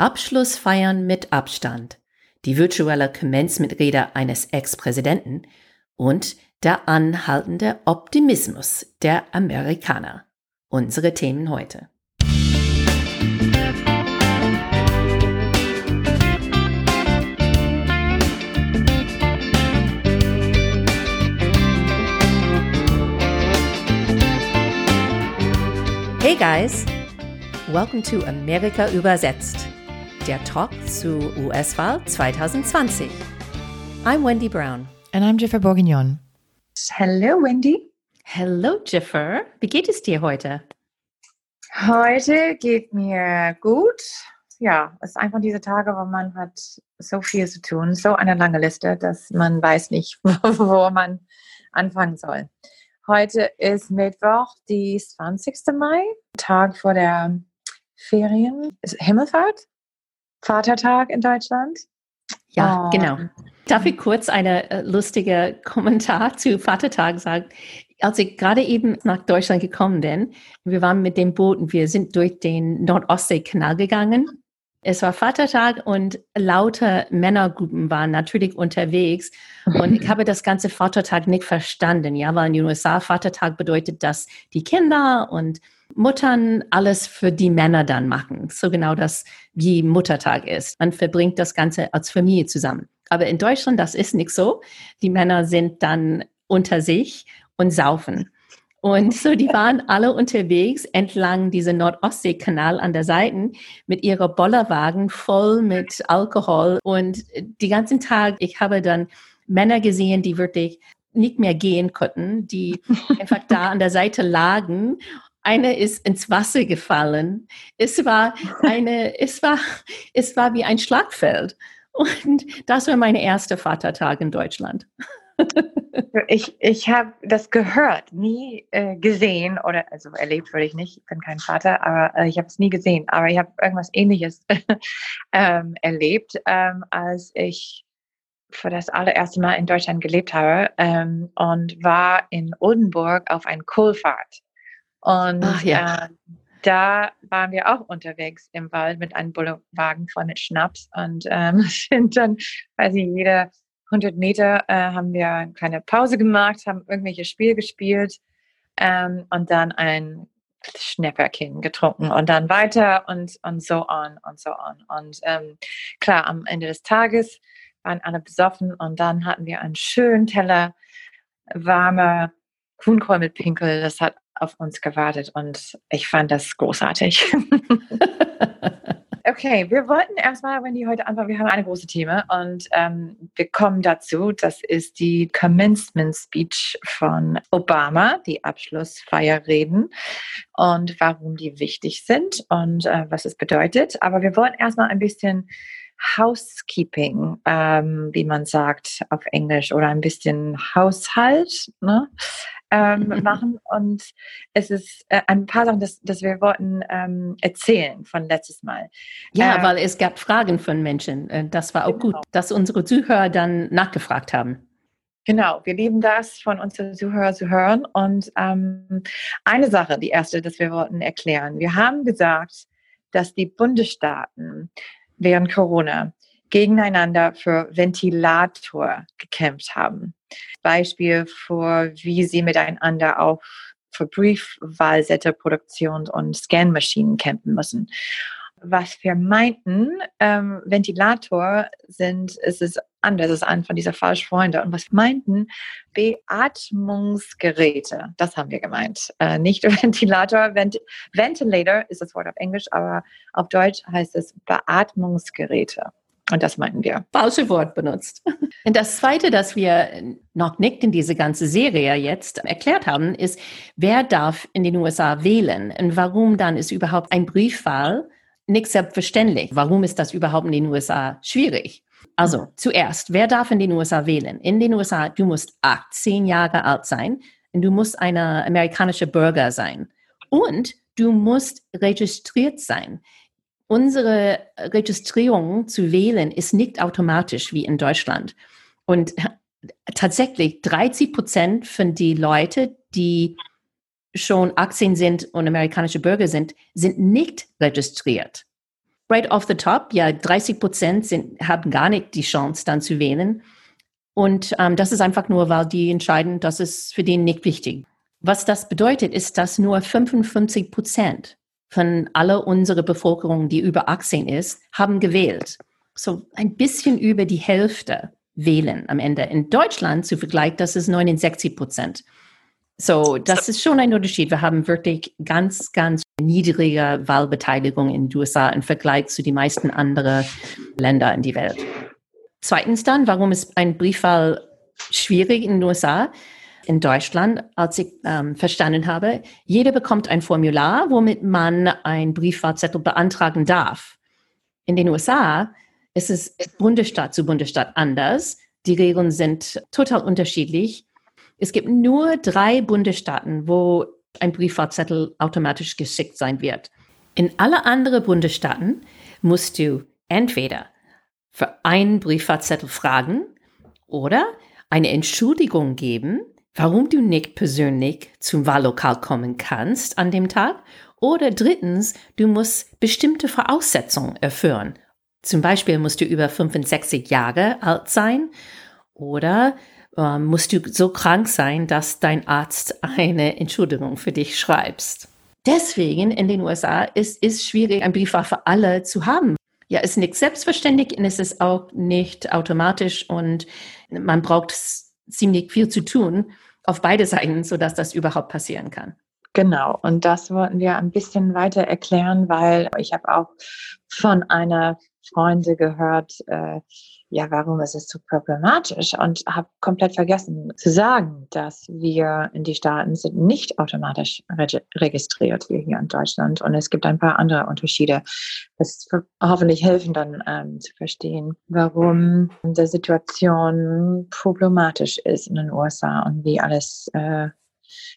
Abschlussfeiern mit Abstand, die virtuelle Commencement-Rede eines Ex-Präsidenten und der anhaltende Optimismus der Amerikaner. Unsere Themen heute. Hey guys, welcome to Amerika übersetzt, der Talk zu US-Wahl 2020. I'm Wendy Brown. And I'm Jiffer Bourguignon. Hello, Wendy. Hello, Jiffer. Wie geht es dir heute? Heute geht mir gut. Ja, es ist einfach diese Tage, wo man hat so viel zu tun, so eine lange Liste, dass man weiß nicht, wo man anfangen soll. Heute ist Mittwoch, die 20. Mai, Tag vor der Ferien. Ist Himmelfahrt? Vatertag in Deutschland? Ja, oh. genau. Darf ich kurz eine äh, lustige Kommentar zu Vatertag sagen? Als ich gerade eben nach Deutschland gekommen bin, wir waren mit dem Boot und wir sind durch den Nordostseekanal gegangen es war Vatertag und lauter Männergruppen waren natürlich unterwegs. Und ich habe das ganze Vatertag nicht verstanden. Ja, weil in den USA Vatertag bedeutet, dass die Kinder und Muttern alles für die Männer dann machen. So genau das wie Muttertag ist. Man verbringt das Ganze als Familie zusammen. Aber in Deutschland, das ist nicht so. Die Männer sind dann unter sich und saufen. Und so, die waren alle unterwegs entlang dieser Nordostseekanal an der Seite mit ihrer Bollerwagen voll mit Alkohol. Und die ganzen Tag, ich habe dann Männer gesehen, die wirklich nicht mehr gehen konnten, die einfach da an der Seite lagen. Eine ist ins Wasser gefallen. Es war eine, es war, es war wie ein Schlagfeld. Und das war mein erster Vatertag in Deutschland. ich ich habe das gehört, nie äh, gesehen oder also erlebt würde ich nicht. Ich bin kein Vater, aber äh, ich habe es nie gesehen. Aber ich habe irgendwas Ähnliches ähm, erlebt, ähm, als ich für das allererste Mal in Deutschland gelebt habe ähm, und war in Oldenburg auf ein Kohlfahrt. Und Ach, ja. äh, da waren wir auch unterwegs im Wald mit einem Bullenwagen voll mit Schnaps und ähm, sind dann, weiß ich, jeder 100 Meter äh, haben wir eine kleine Pause gemacht, haben irgendwelche Spiele gespielt ähm, und dann ein Schnäpperkin getrunken und dann weiter und, und so on und so on. Und ähm, klar, am Ende des Tages waren alle besoffen und dann hatten wir einen schönen Teller warmer Kuhnkohl mit Pinkel. Das hat auf uns gewartet und ich fand das großartig. Okay, wir wollten erstmal, wenn die heute anfangen, wir haben eine große Thema und ähm, wir kommen dazu. Das ist die Commencement Speech von Obama, die Abschlussfeierreden und warum die wichtig sind und äh, was es bedeutet. Aber wir wollen erstmal ein bisschen Housekeeping, ähm, wie man sagt auf Englisch, oder ein bisschen Haushalt. Ne? Ähm, machen. Und es ist äh, ein paar Sachen, das, das wir wollten ähm, erzählen von letztes Mal. Ja, ähm, weil es gab Fragen von Menschen. Äh, das war auch genau. gut, dass unsere Zuhörer dann nachgefragt haben. Genau, wir lieben das, von unseren Zuhörern zu hören. Und ähm, eine Sache, die erste, das wir wollten erklären. Wir haben gesagt, dass die Bundesstaaten während Corona gegeneinander für Ventilator gekämpft haben. Beispiel für, wie sie miteinander auch für Briefwahlsätterproduktion und Scanmaschinen kämpfen müssen. Was wir meinten, ähm, Ventilator sind, es ist anders, es ist ein von dieser Falschfreunde. Und was meinten, Beatmungsgeräte, das haben wir gemeint. Äh, nicht Ventilator, Vent Ventilator ist das Wort auf Englisch, aber auf Deutsch heißt es Beatmungsgeräte. Und das meinten wir. Falsche Wort benutzt. Und das Zweite, das wir noch nicht in diese ganze Serie jetzt erklärt haben, ist, wer darf in den USA wählen und warum dann ist überhaupt ein Briefwahl nicht selbstverständlich. Warum ist das überhaupt in den USA schwierig? Also zuerst, wer darf in den USA wählen? In den USA, du musst 18 Jahre alt sein und du musst ein amerikanischer Bürger sein. Und du musst registriert sein unsere Registrierung zu wählen ist nicht automatisch wie in Deutschland. Und tatsächlich 30 Prozent von den Leuten, die schon 18 sind und amerikanische Bürger sind, sind nicht registriert. right off the top, ja, 30 Prozent haben gar nicht die Chance, dann zu wählen. Und ähm, das ist einfach nur, weil die entscheiden, das ist für den nicht wichtig. Was das bedeutet, ist, dass nur 55 Prozent von aller unserer Bevölkerung, die über 18 ist, haben gewählt. So ein bisschen über die Hälfte wählen am Ende. In Deutschland zu Vergleich, das ist 69 Prozent. So, das ist schon ein Unterschied. Wir haben wirklich ganz, ganz niedrige Wahlbeteiligung in den USA im Vergleich zu den meisten anderen Ländern in die Welt. Zweitens dann, warum ist ein Briefwahl schwierig in den USA? In Deutschland, als ich ähm, verstanden habe, jeder bekommt ein Formular, womit man ein Briefwahlzettel beantragen darf. In den USA ist es Bundesstaat zu Bundesstaat anders. Die Regeln sind total unterschiedlich. Es gibt nur drei Bundesstaaten, wo ein Briefwahlzettel automatisch geschickt sein wird. In alle anderen Bundesstaaten musst du entweder für einen Briefwahlzettel fragen oder eine Entschuldigung geben, warum du nicht persönlich zum Wahllokal kommen kannst an dem Tag. Oder drittens, du musst bestimmte Voraussetzungen erfüllen. Zum Beispiel musst du über 65 Jahre alt sein oder ähm, musst du so krank sein, dass dein Arzt eine Entschuldigung für dich schreibst. Deswegen in den USA ist es schwierig, ein Briefwahl für alle zu haben. Ja, ist nicht selbstverständlich und es ist auch nicht automatisch und man braucht ziemlich viel zu tun auf beide Seiten, sodass das überhaupt passieren kann. Genau, und das wollten wir ein bisschen weiter erklären, weil ich habe auch von einer Freunde gehört, äh, ja, warum ist es so problematisch? Und habe komplett vergessen zu sagen, dass wir in die Staaten sind nicht automatisch reg registriert wie hier in Deutschland. Und es gibt ein paar andere Unterschiede. Das hoffentlich helfen dann ähm, zu verstehen, warum die Situation problematisch ist in den USA und wie alles äh,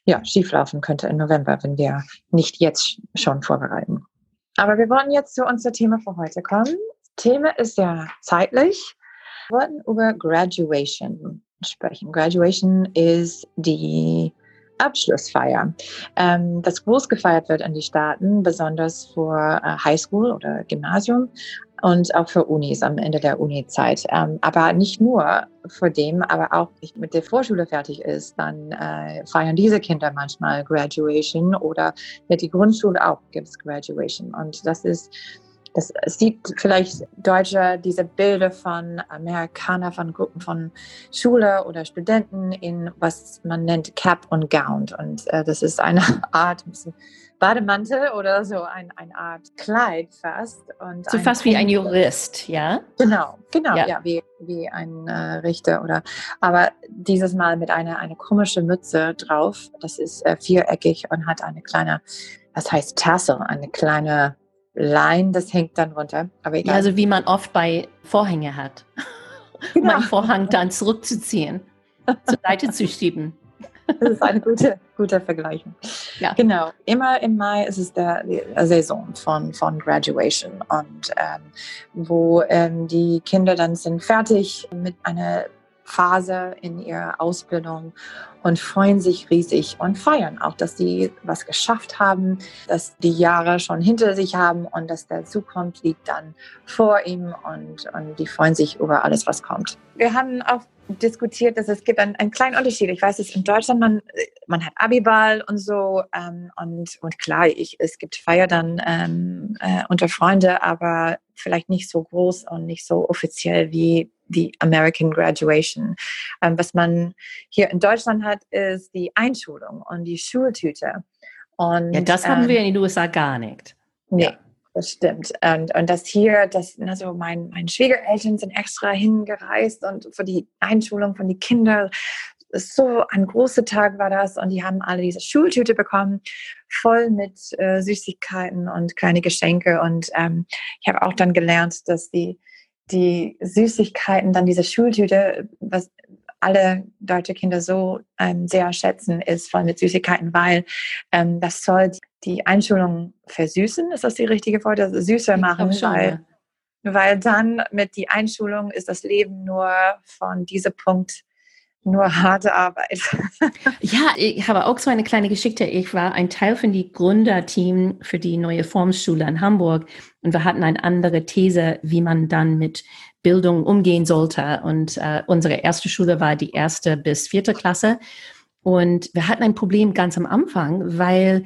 ja, schieflaufen könnte im November, wenn wir nicht jetzt schon vorbereiten. Aber wir wollen jetzt zu unser Thema für heute kommen. Thema ist ja zeitlich. Wir wollten über Graduation sprechen. Graduation ist die Abschlussfeier, ähm, das groß gefeiert wird in den Staaten, besonders für äh, Highschool oder Gymnasium und auch für Unis am Ende der Uni-Zeit. Ähm, aber nicht nur für dem, aber auch mit der Vorschule fertig ist, dann äh, feiern diese Kinder manchmal Graduation oder mit der Grundschule auch gibt es Graduation. Und das ist das sieht vielleicht Deutsche diese Bilder von Amerikaner, von Gruppen von Schüler oder Studenten in was man nennt Cap und Gown. Und äh, das ist eine Art Bademantel oder so ein, eine Art Kleid fast. Und so fast wie ein Jurist, ja? Genau, genau, ja, ja wie, wie ein äh, Richter oder, aber dieses Mal mit einer eine komische Mütze drauf. Das ist äh, viereckig und hat eine kleine, was heißt Tassel, eine kleine Line, das hängt dann runter. Aber egal. Ja, also wie man oft bei Vorhänge hat. Genau. Um einen Vorhang dann zurückzuziehen, zur Seite zu schieben. Das ist eine gute, gute Vergleichung. Ja. Genau. Immer im Mai ist es der, die Saison von, von Graduation und ähm, wo ähm, die Kinder dann sind fertig mit einer Phase in ihrer Ausbildung und freuen sich riesig und feiern auch, dass sie was geschafft haben, dass die Jahre schon hinter sich haben und dass der Zukunft liegt dann vor ihm und, und die freuen sich über alles, was kommt. Wir haben auch diskutiert, dass es gibt einen, einen kleinen Unterschied. Ich weiß, dass in Deutschland man, man hat Abiball und so ähm, und, und klar, ich, es gibt Feier dann ähm, äh, unter Freunde, aber vielleicht nicht so groß und nicht so offiziell wie die American Graduation. Ähm, was man hier in Deutschland hat, ist die Einschulung und die Schultüte. Und, ja, das haben ähm, wir in den USA gar nicht. Nee. Ja. Das stimmt. Und, und das hier, das, also mein, meine Schwiegereltern sind extra hingereist und für die Einschulung von den Kindern, so ein großer Tag war das und die haben alle diese Schultüte bekommen, voll mit äh, Süßigkeiten und kleine Geschenke. Und ähm, ich habe auch dann gelernt, dass die die Süßigkeiten, dann diese Schultüte, was alle deutsche Kinder so ähm, sehr schätzen, ist voll mit Süßigkeiten, weil ähm, das soll die Einschulung versüßen. Ist das die richtige Wort? Also süßer machen, weil, weil dann mit die Einschulung ist das Leben nur von diesem Punkt nur harte Arbeit. ja, ich habe auch so eine kleine Geschichte. Ich war ein Teil von die Gründerteam für die neue Formschule in Hamburg und wir hatten eine andere These, wie man dann mit Bildung umgehen sollte. Und äh, unsere erste Schule war die erste bis vierte Klasse. Und wir hatten ein Problem ganz am Anfang, weil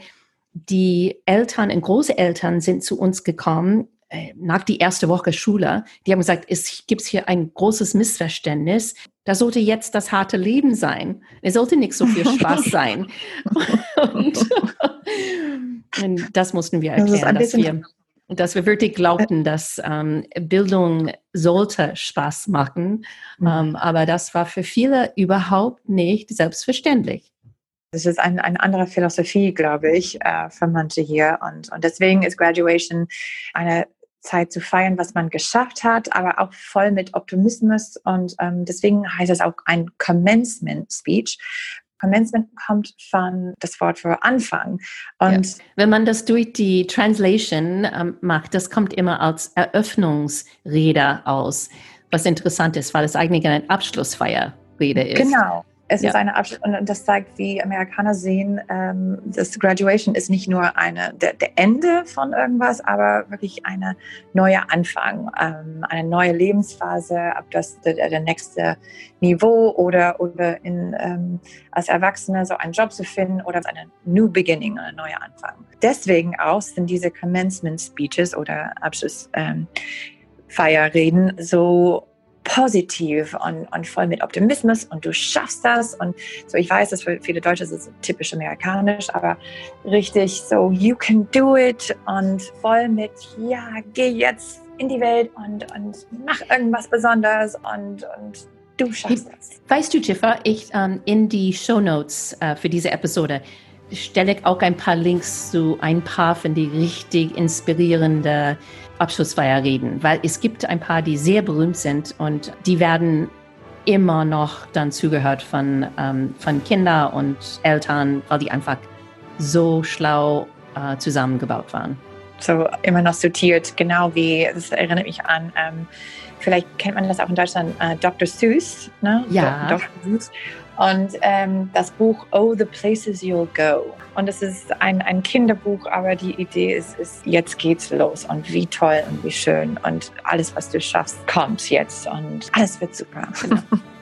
die Eltern und Großeltern sind zu uns gekommen nach die erste Woche Schule. Die haben gesagt, es gibt hier ein großes Missverständnis. Da sollte jetzt das harte Leben sein. Es sollte nicht so viel Spaß sein. und, und, das mussten wir erklären, das dass wir dass wir wirklich glaubten, dass ähm, Bildung sollte Spaß machen. Mhm. Ähm, aber das war für viele überhaupt nicht selbstverständlich. Das ist ein, eine andere Philosophie, glaube ich, äh, für manche hier. Und, und deswegen ist Graduation eine Zeit zu feiern, was man geschafft hat, aber auch voll mit Optimismus. Und ähm, deswegen heißt es auch ein Commencement Speech, Commencement kommt von das Wort für Anfang. Und ja. wenn man das durch die Translation ähm, macht, das kommt immer als Eröffnungsrede aus, was interessant ist, weil es eigentlich eine Abschlussfeierrede ist. Genau. Es ja. ist eine Abschluss und das zeigt, wie Amerikaner sehen, ähm, das Graduation ist nicht nur eine der, der, Ende von irgendwas, aber wirklich eine neue Anfang, ähm, eine neue Lebensphase, ob das der, der nächste Niveau oder oder in ähm, als Erwachsene so einen Job zu finden oder eine New Beginning, eine neue Anfang. Deswegen auch sind diese Commencement Speeches oder Abschlussfeierreden ähm, so positiv und, und voll mit Optimismus und du schaffst das. Und so, ich weiß, dass für viele Deutsche ist es typisch amerikanisch, aber richtig so, you can do it und voll mit, ja, geh jetzt in die Welt und, und mach irgendwas Besonderes und, und du schaffst das. Weißt du, Jiffer, ich ähm, in die Show Notes äh, für diese Episode stelle auch ein paar Links zu ein paar von die richtig inspirierende Abschlussfeier reden, weil es gibt ein paar, die sehr berühmt sind und die werden immer noch dann zugehört von, ähm, von Kindern und Eltern, weil die einfach so schlau äh, zusammengebaut waren. So immer noch sortiert, genau wie, das erinnert mich an, ähm, vielleicht kennt man das auch in Deutschland, äh, Dr. Seuss, ne? Ja. Dr. Seuss und ähm, das Buch Oh, the Places You'll Go. Und es ist ein, ein Kinderbuch, aber die Idee ist, ist, jetzt geht's los und wie toll und wie schön und alles, was du schaffst, kommt jetzt und alles wird super. Genau.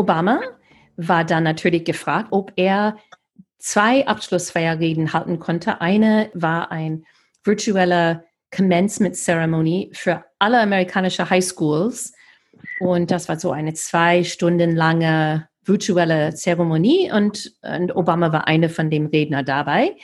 Obama war dann natürlich gefragt, ob er zwei Abschlussfeierreden halten konnte. Eine war ein virtueller Commencement Ceremony für alle amerikanischen High Schools. Und das war so eine zwei Stunden lange virtuelle Zeremonie und, und Obama war eine von den Redner dabei.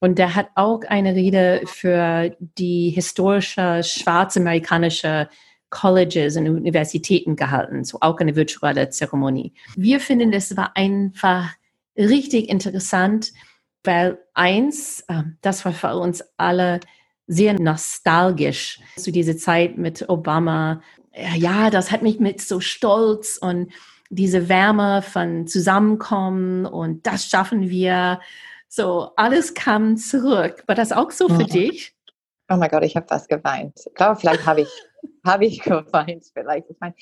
Und der hat auch eine Rede für die historische schwarzamerikanische Colleges und Universitäten gehalten, so auch eine virtuelle Zeremonie. Wir finden, das war einfach richtig interessant, weil eins, ähm, das war für uns alle sehr nostalgisch zu dieser Zeit mit Obama. Ja, das hat mich mit so Stolz und diese Wärme von Zusammenkommen und das schaffen wir. So, alles kam zurück. War das auch so für mhm. dich? Oh mein Gott, ich habe fast geweint. Ich glaube, vielleicht habe ich habe ich geweint vielleicht. Ich meine,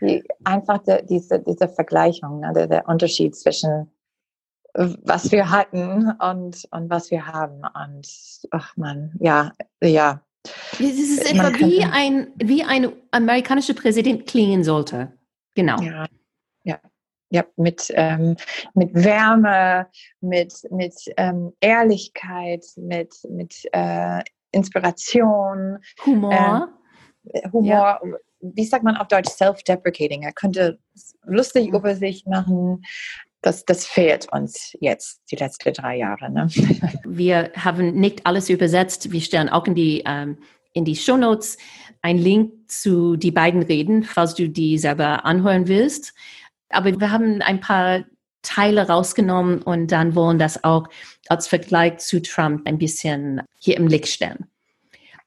die, einfach die, diese, diese Vergleichung, ne, der, der Unterschied zwischen was wir hatten und, und was wir haben. Und ach man, ja, ja. Es ist etwa wie ein, wie ein amerikanischer Präsident klingen sollte. Genau. Ja, ja. Ja, mit, ähm, mit Wärme, mit, mit ähm, Ehrlichkeit, mit, mit äh, Inspiration. Humor. Ähm, Humor, ja. wie sagt man auf Deutsch, self-deprecating. Er könnte lustig mhm. über sich machen. Das, das fehlt uns jetzt, die letzten drei Jahre. Ne? Wir haben nicht alles übersetzt. Wir stellen auch in die, ähm, in die Show Notes einen Link zu die beiden Reden, falls du die selber anhören willst. Aber wir haben ein paar Teile rausgenommen und dann wollen das auch als Vergleich zu Trump ein bisschen hier im Blick stellen.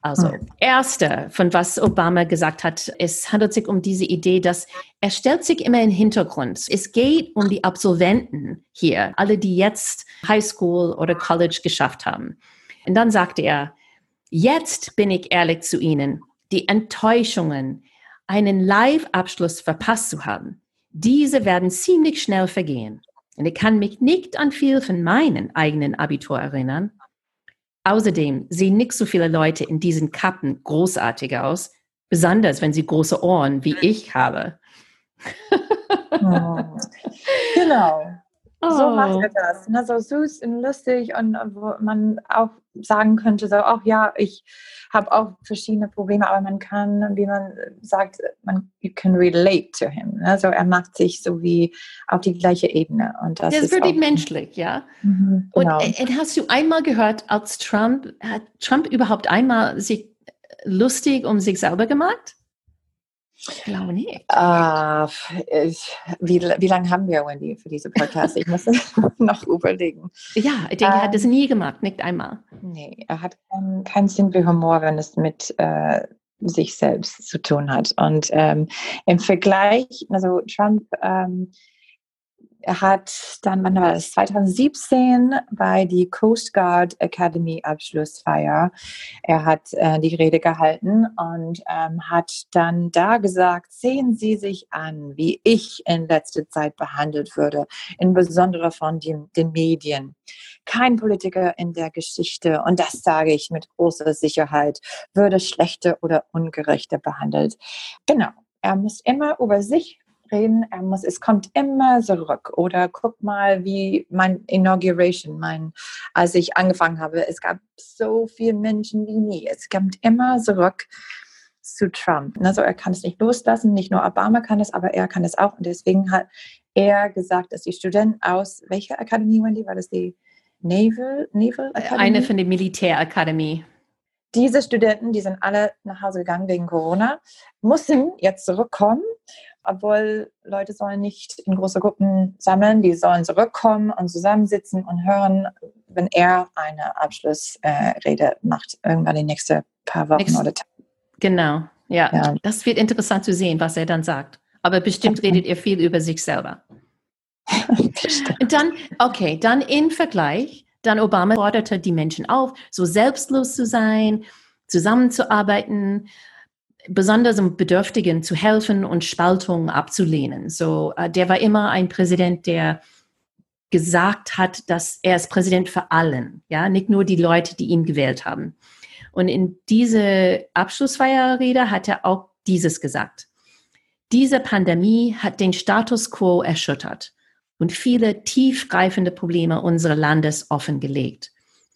Also, hm. erste, von was Obama gesagt hat, es handelt sich um diese Idee, dass er stellt sich immer in den Hintergrund. Es geht um die Absolventen hier, alle, die jetzt Highschool oder College geschafft haben. Und dann sagte er, jetzt bin ich ehrlich zu Ihnen, die Enttäuschungen, einen Live-Abschluss verpasst zu haben, diese werden ziemlich schnell vergehen. Und ich kann mich nicht an viel von meinen eigenen Abitur erinnern. Außerdem sehen nicht so viele Leute in diesen Kappen großartig aus, besonders wenn sie große Ohren wie ich habe. oh. Genau. Oh. So macht er das. Ne? So süß und lustig und wo man auch sagen könnte, so, ach ja, ich habe auch verschiedene Probleme, aber man kann, wie man sagt, man you can relate to him. Also er macht sich so wie auf die gleiche Ebene. Und das, das ist wirklich menschlich, ja. Mhm, genau. und, und hast du einmal gehört, als Trump, hat Trump überhaupt einmal sich lustig um sich selber gemacht? Ich glaube nicht. Uh, ich, wie, wie lange haben wir, Wendy, für diese Podcast? Ich muss noch überlegen. Ja, ich denke, er hat es ähm, nie gemacht, nicht einmal. Nee, er hat keinen kein Sinn für Humor, wenn es mit äh, sich selbst zu tun hat. Und ähm, im Vergleich, also Trump ähm, er hat dann, wann war das, 2017 bei die Coast Guard Academy Abschlussfeier. Er hat äh, die Rede gehalten und ähm, hat dann da gesagt, sehen Sie sich an, wie ich in letzter Zeit behandelt würde, insbesondere von den, den Medien. Kein Politiker in der Geschichte, und das sage ich mit großer Sicherheit, würde schlechter oder ungerechter behandelt. Genau. Er muss immer über sich reden. Er muss, es kommt immer zurück. Oder guck mal, wie mein Inauguration, mein, als ich angefangen habe, es gab so viele Menschen wie nie. Es kommt immer zurück zu Trump. Also er kann es nicht loslassen. Nicht nur Obama kann es, aber er kann es auch. Und deswegen hat er gesagt, dass die Studenten aus welcher Akademie, Wendy? War das die Naval, Naval Academy? Eine von der Militärakademie diese Studenten, die sind alle nach Hause gegangen wegen Corona, mussten jetzt zurückkommen obwohl Leute sollen nicht in große Gruppen sammeln, die sollen zurückkommen und zusammensitzen und hören, wenn er eine Abschlussrede äh, macht, irgendwann die nächsten paar Wochen Nächste, oder Tage. Genau, ja. ja. Das wird interessant zu sehen, was er dann sagt. Aber bestimmt okay. redet er viel über sich selber. dann, okay, dann im Vergleich, dann Obama forderte die Menschen auf, so selbstlos zu sein, zusammenzuarbeiten, besonders um Bedürftigen zu helfen und Spaltung abzulehnen. So, äh, der war immer ein Präsident, der gesagt hat, dass er ist Präsident für allen, ja, nicht nur die Leute, die ihn gewählt haben. Und in diese Abschlussfeierrede hat er auch dieses gesagt. Diese Pandemie hat den Status quo erschüttert und viele tiefgreifende Probleme unseres Landes offengelegt.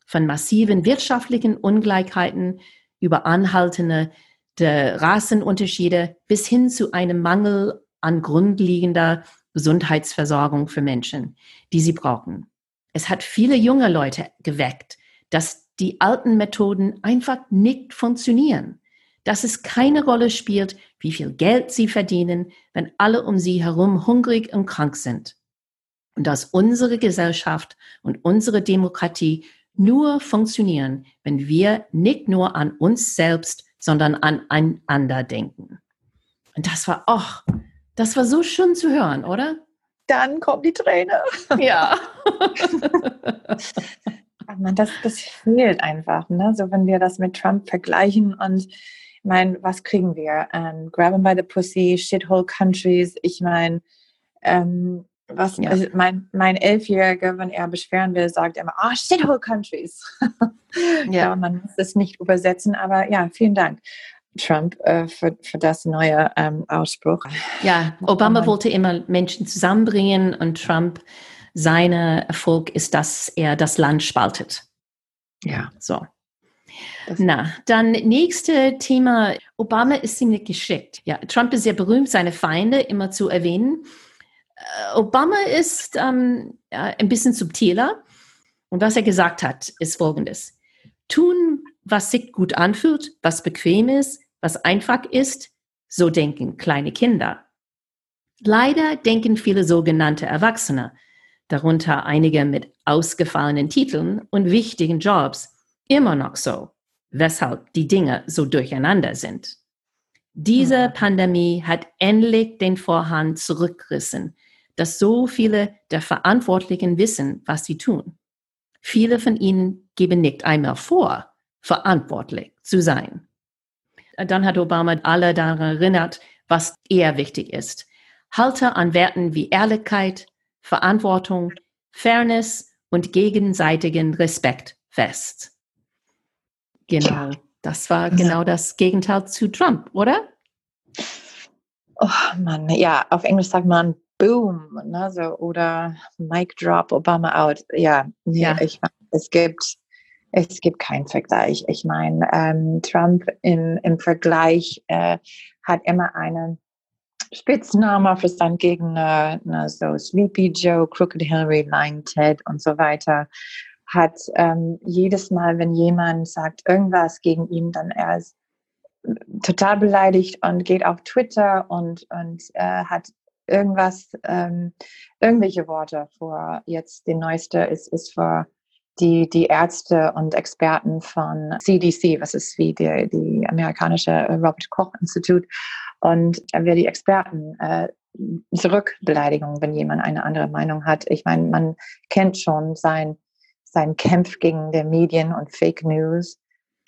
Von massiven wirtschaftlichen Ungleichheiten über anhaltende der Rassenunterschiede bis hin zu einem Mangel an grundlegender Gesundheitsversorgung für Menschen, die sie brauchen. Es hat viele junge Leute geweckt, dass die alten Methoden einfach nicht funktionieren, dass es keine Rolle spielt, wie viel Geld sie verdienen, wenn alle um sie herum hungrig und krank sind. Und dass unsere Gesellschaft und unsere Demokratie nur funktionieren, wenn wir nicht nur an uns selbst sondern an einander denken. Und das war, ach, das war so schön zu hören, oder? Dann kommt die Träne. Ja. Man, das, das fehlt einfach. Ne? So, wenn wir das mit Trump vergleichen und ich meine, was kriegen wir? Ähm, grab him by the pussy, shithole countries. Ich meine, ähm, was ja. also mein, mein Elfjähriger, wenn er beschweren will, sagt immer, ah, oh, shithole countries. ja. ja, man muss es nicht übersetzen, aber ja, vielen Dank. Trump äh, für, für das neue ähm, Ausspruch. Ja, Obama wollte immer Menschen zusammenbringen und Trump, sein Erfolg ist, dass er das Land spaltet. Ja, so. Das Na, dann nächste Thema. Obama ist ziemlich geschickt. Ja, Trump ist sehr berühmt, seine Feinde immer zu erwähnen. Äh, Obama ist ähm, ein bisschen subtiler. Und was er gesagt hat, ist folgendes. Tun, was sich gut anfühlt, was bequem ist, was einfach ist, so denken kleine Kinder. Leider denken viele sogenannte Erwachsene, darunter einige mit ausgefallenen Titeln und wichtigen Jobs, immer noch so. weshalb die Dinge so durcheinander sind. Diese mhm. Pandemie hat endlich den Vorhang zurückgerissen, dass so viele der Verantwortlichen wissen, was sie tun. Viele von ihnen geben nicht einmal vor, verantwortlich zu sein. Dann hat Obama alle daran erinnert, was eher wichtig ist. Halte an Werten wie Ehrlichkeit, Verantwortung, Fairness und gegenseitigen Respekt fest. Genau, das war genau das Gegenteil zu Trump, oder? Oh Mann, ja, auf Englisch sagt man Boom, ne, so, oder Mic Drop, Obama out. Ja, ja. ich es gibt es gibt keinen Vergleich. Ich meine, ähm, Trump im, im Vergleich äh, hat immer einen Spitzname für seinen Gegner, ne, so Sleepy Joe, Crooked Hillary, Lying Ted und so weiter. Hat ähm, jedes Mal, wenn jemand sagt irgendwas gegen ihn, dann er ist total beleidigt und geht auf Twitter und, und äh, hat irgendwas, ähm, irgendwelche Worte vor. Jetzt den neueste ist, ist vor die, die Ärzte und Experten von CDC, was ist wie die, die amerikanische Robert Koch Institut, und wer die Experten äh, Zurückbeleidigung, wenn jemand eine andere Meinung hat. Ich meine, man kennt schon sein, sein Kampf gegen die Medien und Fake News.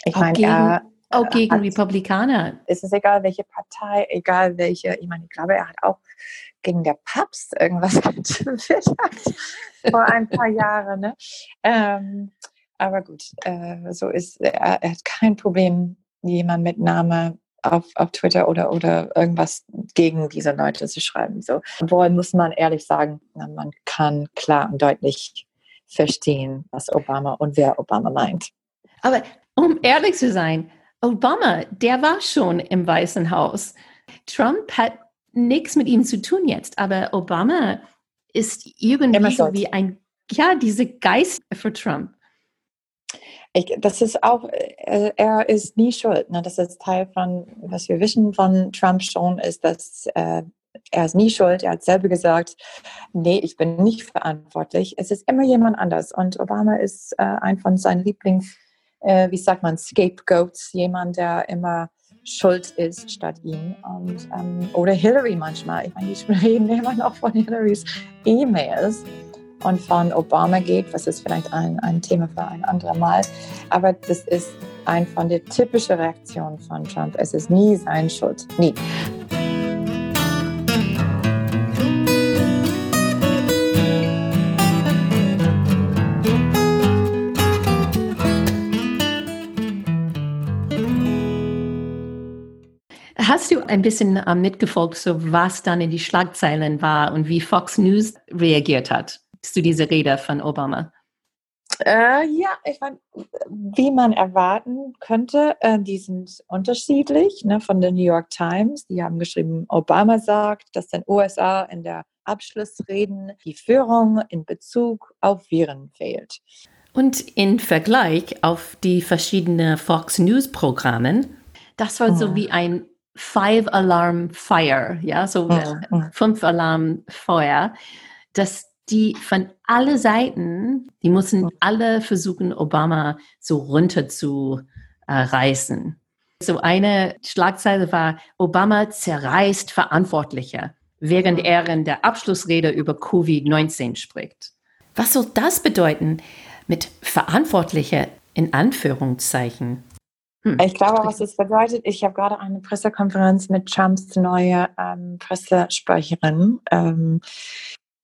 Ich meine, er auch gegen hat, Republikaner. Es ist egal, welche Partei, egal welche. Ich meine, ich glaube, er hat auch gegen der Papst irgendwas getwittert vor ein paar Jahren. Ne? Ähm, aber gut, äh, so ist er, er hat kein Problem, jemand mit Name auf, auf Twitter oder, oder irgendwas gegen diese Leute zu schreiben. So. Obwohl muss man ehrlich sagen, man kann klar und deutlich verstehen, was Obama und wer Obama meint. Aber um ehrlich zu sein, Obama, der war schon im Weißen Haus. Trump hat nichts mit ihm zu tun jetzt, aber Obama ist irgendwie so wie ein, ja, diese Geist für Trump. Ich, das ist auch, äh, er ist nie schuld. Ne? Das ist Teil von, was wir wissen von Trump schon, ist, dass äh, er ist nie schuld. Er hat selber gesagt, nee, ich bin nicht verantwortlich. Es ist immer jemand anders. Und Obama ist äh, ein von seinen Lieblings- äh, wie sagt man, Scapegoats, jemand, der immer schuld ist statt ihm. Und, ähm, oder Hillary manchmal. Ich meine, die reden immer noch von Hillarys E-Mails und von Obama geht, was ist vielleicht ein, ein Thema für ein anderes Mal. Aber das ist ein von der typischen Reaktionen von Trump. Es ist nie sein Schuld. Nie. Hast du ein bisschen äh, mitgefolgt, so was dann in die Schlagzeilen war und wie Fox News reagiert hat zu dieser Rede von Obama? Äh, ja, ich meine, wie man erwarten könnte, äh, die sind unterschiedlich. Ne, von der New York Times, die haben geschrieben, Obama sagt, dass den USA in der Abschlussreden die Führung in Bezug auf Viren fehlt. Und in Vergleich auf die verschiedenen Fox News Programmen, das war so wie ein Five Alarm Fire, ja, so mhm. fünf Alarm Feuer, dass die von alle Seiten, die mussten mhm. alle versuchen, Obama so runter zu äh, reißen. So eine Schlagzeile war, Obama zerreißt Verantwortliche, während er in der Abschlussrede über Covid-19 spricht. Was soll das bedeuten mit Verantwortliche in Anführungszeichen? Hm. Ich glaube, was es bedeutet, ich habe gerade eine Pressekonferenz mit Trumps neue ähm, Pressesprecherin ähm,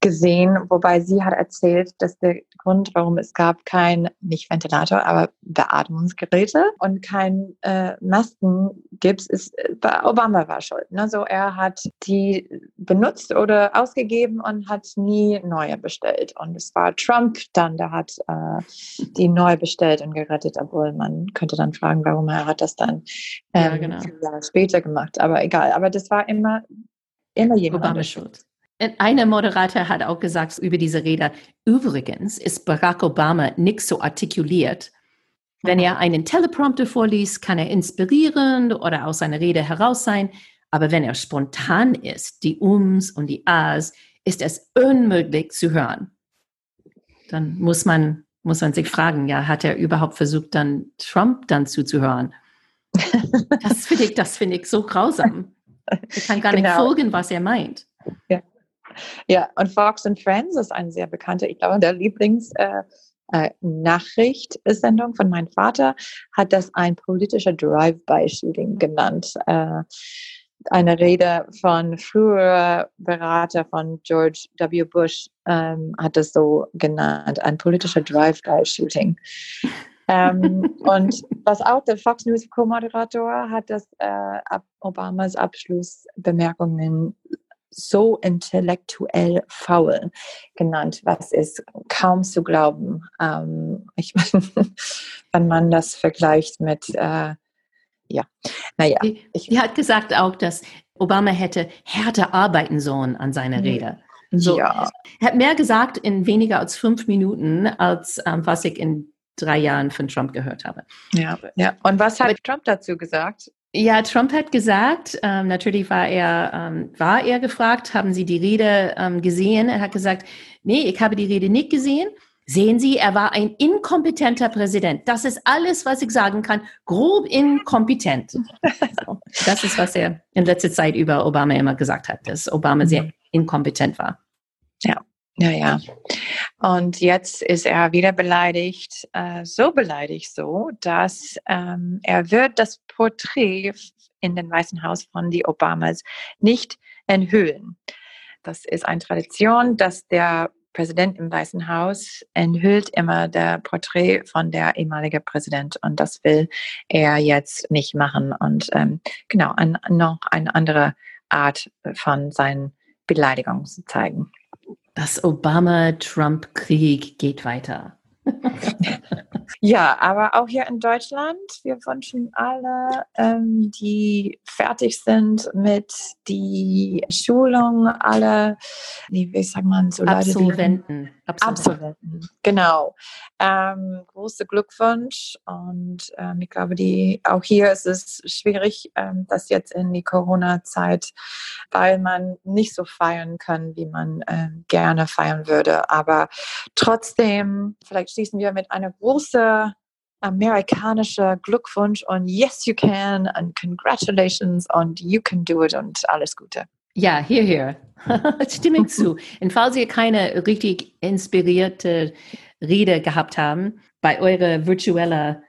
gesehen, wobei sie hat erzählt, dass der Grund, warum es gab kein, nicht Ventilator, aber Beatmungsgeräte und kein äh, Maskengips, ist, äh, Obama war schuld. Ne? So, er hat die benutzt oder ausgegeben und hat nie neue bestellt. Und es war Trump dann, der hat äh, die neu bestellt und gerettet, obwohl man könnte dann fragen, warum er hat das dann ähm, ja, genau. Später gemacht. Aber egal, aber das war immer, immer jemand Obama schuld. Eine Moderator hat auch gesagt über diese Rede, übrigens ist Barack Obama nicht so artikuliert. Wenn er einen Teleprompter vorliest, kann er inspirierend oder aus seiner Rede heraus sein. Aber wenn er spontan ist, die Ums und die As, ist es unmöglich zu hören. Dann muss man muss man sich fragen, ja, hat er überhaupt versucht, dann Trump dann zuzuhören? das finde ich, das finde ich so grausam. Ich kann gar genau. nicht folgen, was er meint. Ja. Ja, und Fox and Friends ist eine sehr bekannte, ich glaube, der Lieblings- äh, äh, Nachricht-Sendung von meinem Vater hat das ein politischer Drive-by-Shooting genannt. Äh, eine Rede von früherer Berater von George W. Bush ähm, hat das so genannt, ein politischer Drive-by-Shooting. ähm, und was auch der Fox News Co-Moderator hat das äh, ab Obamas Abschlussbemerkungen so intellektuell faul genannt, was ist kaum zu glauben. Ähm, ich meine, wenn man das vergleicht mit, äh, ja, naja. Sie hat gesagt auch, dass Obama hätte härter arbeiten sollen an seiner Rede. So, ja. Er hat mehr gesagt in weniger als fünf Minuten, als ähm, was ich in drei Jahren von Trump gehört habe. Ja, ja. Und was hat Aber, Trump dazu gesagt? Ja, Trump hat gesagt, ähm, natürlich war er, ähm, war er gefragt, haben Sie die Rede ähm, gesehen? Er hat gesagt, nee, ich habe die Rede nicht gesehen. Sehen Sie, er war ein inkompetenter Präsident. Das ist alles, was ich sagen kann. Grob inkompetent. So, das ist, was er in letzter Zeit über Obama immer gesagt hat, dass Obama sehr mhm. inkompetent war. Ja, ja, ja. Und jetzt ist er wieder beleidigt, äh, so beleidigt so, dass ähm, er wird das Porträt in dem Weißen Haus von die Obamas nicht enthüllen. Das ist eine Tradition, dass der Präsident im Weißen Haus enthüllt immer der Porträt von der ehemaligen Präsident und das will er jetzt nicht machen und ähm, genau ein, noch eine andere Art von seinen Beleidigungen zu zeigen. Das Obama-Trump-Krieg geht weiter. ja, aber auch hier in Deutschland, wir wünschen alle, ähm, die fertig sind mit die Schulung, alle, wie, wie sagt man, so Absolventen. Absolventen. Absolventen, genau. Ähm, große Glückwunsch und ähm, ich glaube, die auch hier ist es schwierig, ähm, das jetzt in die Corona-Zeit, weil man nicht so feiern kann, wie man äh, gerne feiern würde. Aber trotzdem, vielleicht schließen wir mit einer großen amerikanischer Glückwunsch und yes you can and congratulations und you can do it und alles Gute. Ja, hier, hier. Stimme zu. Und falls ihr keine richtig inspirierte Rede gehabt haben bei eurer virtuellen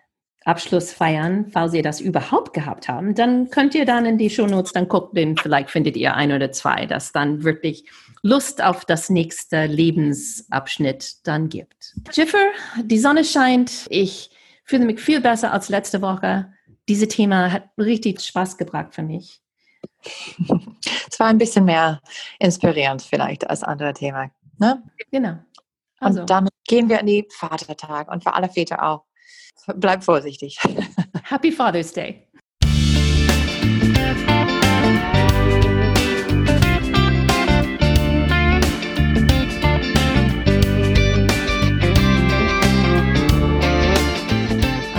Abschlussfeiern, falls ihr das überhaupt gehabt haben, dann könnt ihr dann in die Shownotes dann gucken, vielleicht findet ihr ein oder zwei, das dann wirklich Lust auf das nächste Lebensabschnitt dann gibt. Jiffer, die Sonne scheint. Ich fühle mich viel besser als letzte Woche. Dieses Thema hat richtig Spaß gebracht für mich. Es war ein bisschen mehr inspirierend vielleicht als andere Thema. Ne? Genau. Also. Und damit gehen wir in die Vatertag und für alle Väter auch. Bleib vorsichtig. Happy Father's Day.